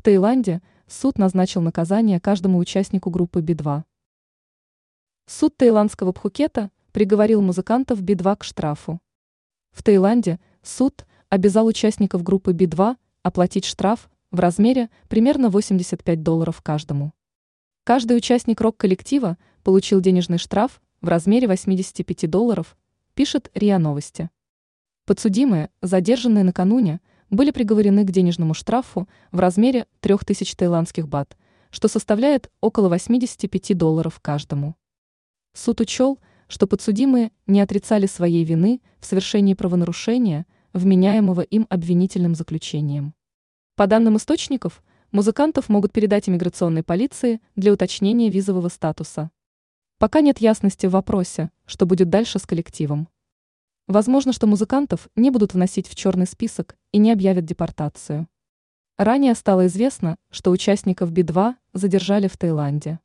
В Таиланде суд назначил наказание каждому участнику группы Би-2. Суд таиландского Пхукета приговорил музыкантов Би-2 к штрафу. В Таиланде суд обязал участников группы Би-2 оплатить штраф в размере примерно 85 долларов каждому. Каждый участник рок-коллектива получил денежный штраф в размере 85 долларов, пишет РИА Новости. Подсудимые, задержанные накануне, были приговорены к денежному штрафу в размере 3000 таиландских бат, что составляет около 85 долларов каждому. Суд учел, что подсудимые не отрицали своей вины в совершении правонарушения, вменяемого им обвинительным заключением. По данным источников, музыкантов могут передать иммиграционной полиции для уточнения визового статуса. Пока нет ясности в вопросе, что будет дальше с коллективом. Возможно, что музыкантов не будут вносить в черный список и не объявят депортацию. Ранее стало известно, что участников Би-2 задержали в Таиланде.